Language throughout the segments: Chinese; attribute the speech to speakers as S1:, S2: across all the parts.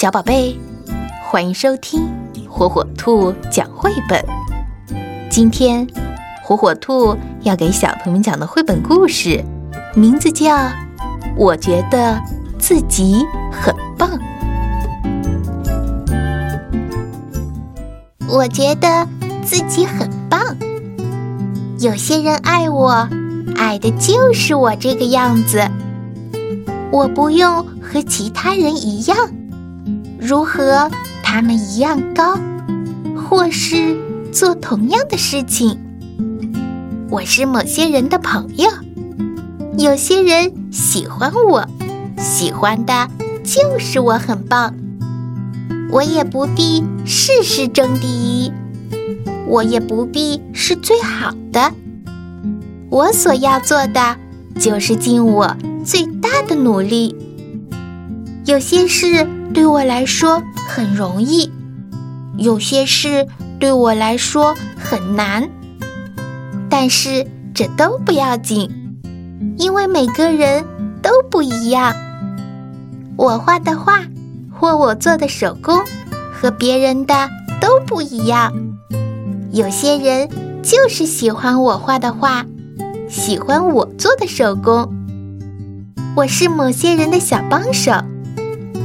S1: 小宝贝，欢迎收听火火兔讲绘本。今天，火火兔要给小朋友们讲的绘本故事，名字叫《我觉得自己很棒》。
S2: 我觉得自己很棒。有些人爱我，爱的就是我这个样子。我不用和其他人一样。如何他们一样高，或是做同样的事情。我是某些人的朋友，有些人喜欢我，喜欢的就是我很棒。我也不必事事争第一，我也不必是最好的。我所要做的就是尽我最大的努力。有些事。对我来说很容易，有些事对我来说很难，但是这都不要紧，因为每个人都不一样。我画的画或我做的手工和别人的都不一样。有些人就是喜欢我画的画，喜欢我做的手工。我是某些人的小帮手。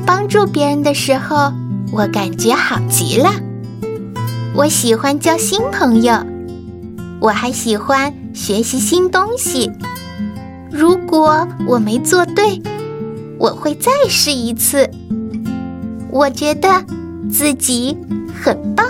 S2: 帮助别人的时候，我感觉好极了。我喜欢交新朋友，我还喜欢学习新东西。如果我没做对，我会再试一次。我觉得自己很棒。